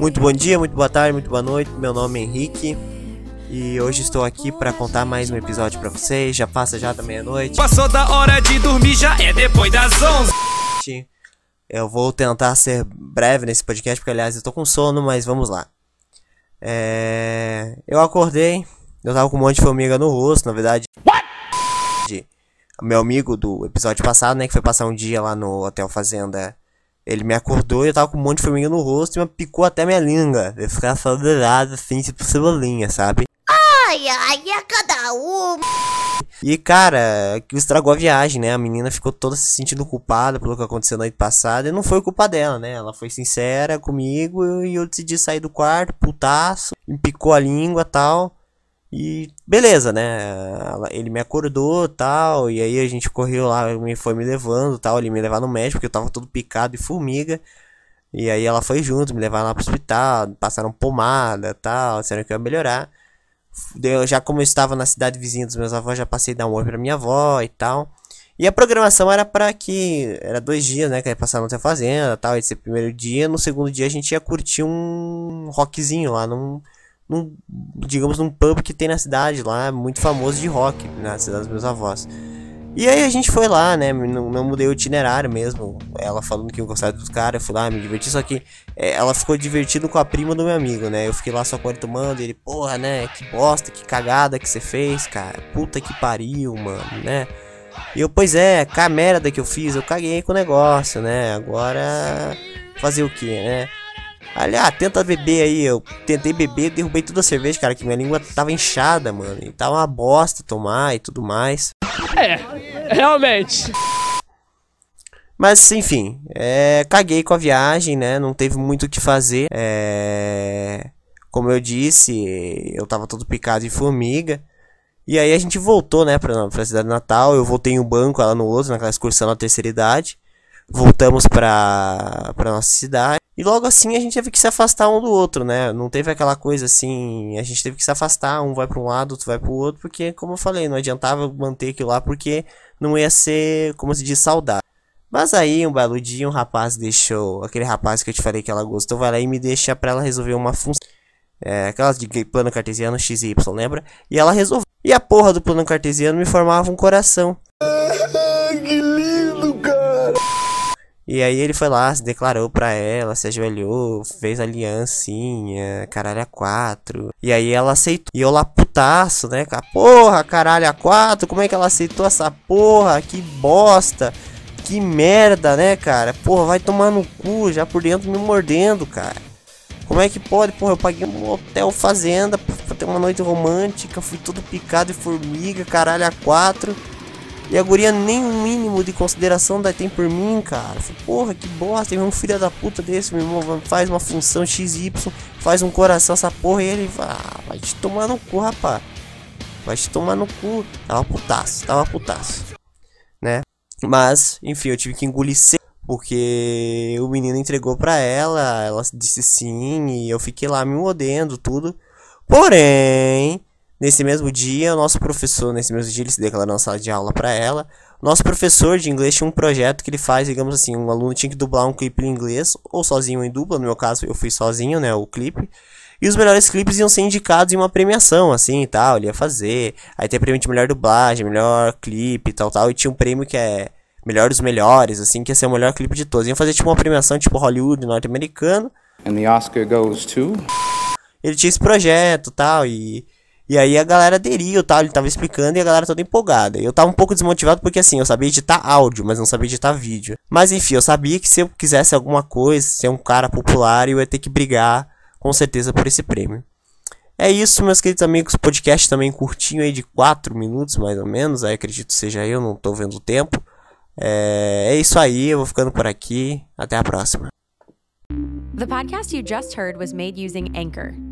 Muito bom dia, muito boa tarde, muito boa noite. Meu nome é Henrique e hoje estou aqui para contar mais um episódio para vocês. Já passa já da meia-noite. Passou da hora de dormir, já é depois das 11. Eu vou tentar ser breve nesse podcast, porque aliás eu tô com sono, mas vamos lá. É... Eu acordei, eu tava com um monte de formiga no rosto, na verdade. What? Meu amigo do episódio passado, né, que foi passar um dia lá no Hotel Fazenda, ele me acordou e eu tava com um monte de formiga no rosto e me picou até minha língua. Eu ficava só do lado, assim, tipo cebolinha, sabe? Ai, ai, é cada um. E cara, que estragou a viagem, né? A menina ficou toda se sentindo culpada pelo que aconteceu na noite passada. E não foi culpa dela, né? Ela foi sincera comigo e eu decidi sair do quarto, putaço, me picou a língua tal. E beleza, né? Ele me acordou tal. E aí a gente correu lá, me foi me levando tal. Ele me levar no médico, porque eu tava todo picado e formiga. E aí ela foi junto, me levar lá pro hospital, passaram pomada tal, disseram que eu ia melhorar. Deu- já como eu estava na cidade vizinha dos meus avós, já passei dar um oi pra minha avó e tal. E a programação era pra que. Era dois dias, né? Que ia passar na fazenda tal. Esse primeiro dia. No segundo dia a gente ia curtir um rockzinho lá num. Num digamos, num pub que tem na cidade lá, muito famoso de rock, na cidade dos meus avós. E aí a gente foi lá, né? Não, não mudei o itinerário mesmo. Ela falando que eu gostava dos caras, eu fui lá, me diverti. Só que é, ela ficou divertindo com a prima do meu amigo, né? Eu fiquei lá só com ele. E ele, porra, né? Que bosta, que cagada que você fez, cara. Puta que pariu, mano, né? E eu, pois é, com a merda que eu fiz, eu caguei com o negócio, né? Agora. Fazer o que, né? Aliás, tenta beber aí. Eu tentei beber, derrubei toda a cerveja, cara. Que minha língua tava inchada, mano. E tava uma bosta tomar e tudo mais. Realmente. Mas enfim, é, caguei com a viagem, né? Não teve muito o que fazer. É, como eu disse, eu tava todo picado de formiga. E aí a gente voltou, né, pra, pra cidade natal. Eu voltei em um banco lá no outro, naquela excursão na terceira idade. Voltamos pra, pra nossa cidade. E logo assim a gente teve que se afastar um do outro, né? Não teve aquela coisa assim. A gente teve que se afastar, um vai pra um lado, outro vai pro outro. Porque, como eu falei, não adiantava manter aquilo lá, porque não ia ser, como se diz, saudável. Mas aí, um belo dia, um rapaz deixou. Aquele rapaz que eu te falei que ela gostou, vai lá e me deixa pra ela resolver uma função. É, aquelas de plano cartesiano XY, lembra? E ela resolveu. E a porra do plano cartesiano me formava um coração. Que lindo. E aí ele foi lá, se declarou pra ela, se ajoelhou, fez aliancinha, caralho a quatro. E aí ela aceitou. E eu lá putaço, né? cara? Porra, caralho a quatro, como é que ela aceitou essa porra? Que bosta. Que merda, né, cara? Porra, vai tomar no cu, já por dentro me mordendo, cara. Como é que pode? Porra, eu paguei um hotel fazenda pra ter uma noite romântica, fui todo picado de formiga, caralho a quatro. E a guria nem um mínimo de consideração da tem por mim, cara. Falei, porra, que bosta, tem um filho da puta desse, meu irmão. Faz uma função XY, faz um coração essa porra e ele vai, ah, vai te tomar no cu, rapaz. Vai te tomar no cu. Tava putaço, tava putaço. Né? Mas, enfim, eu tive que engolir seco. Porque o menino entregou pra ela, ela disse sim, e eu fiquei lá me modendo, tudo. Porém, nesse mesmo dia, o nosso professor, nesse mesmo dia, ele se declarou na sala de aula pra ela. Nosso professor de inglês tinha um projeto que ele faz, digamos assim, um aluno tinha que dublar um clipe em inglês, ou sozinho em dupla, no meu caso eu fui sozinho, né, o clipe. E os melhores clipes iam ser indicados em uma premiação, assim e tal, ele ia fazer. Aí tem prêmio de melhor dublagem, melhor clipe e tal, tal. E tinha um prêmio que é melhor dos melhores, assim, que ia ser o melhor clipe de todos. Iam fazer tipo uma premiação tipo Hollywood norte-americano. And the Oscar goes to. Ele tinha esse projeto e tal, e. E aí a galera aderiu tal, ele tava explicando e a galera toda empolgada. Eu tava um pouco desmotivado porque assim, eu sabia editar áudio, mas não sabia editar vídeo. Mas enfim, eu sabia que se eu quisesse alguma coisa, ser um cara popular, eu ia ter que brigar com certeza por esse prêmio. É isso, meus queridos amigos. Podcast também curtinho aí de 4 minutos, mais ou menos. Aí acredito seja eu, não tô vendo o tempo. É, é isso aí, eu vou ficando por aqui. Até a próxima. The podcast you just heard was made using Anchor.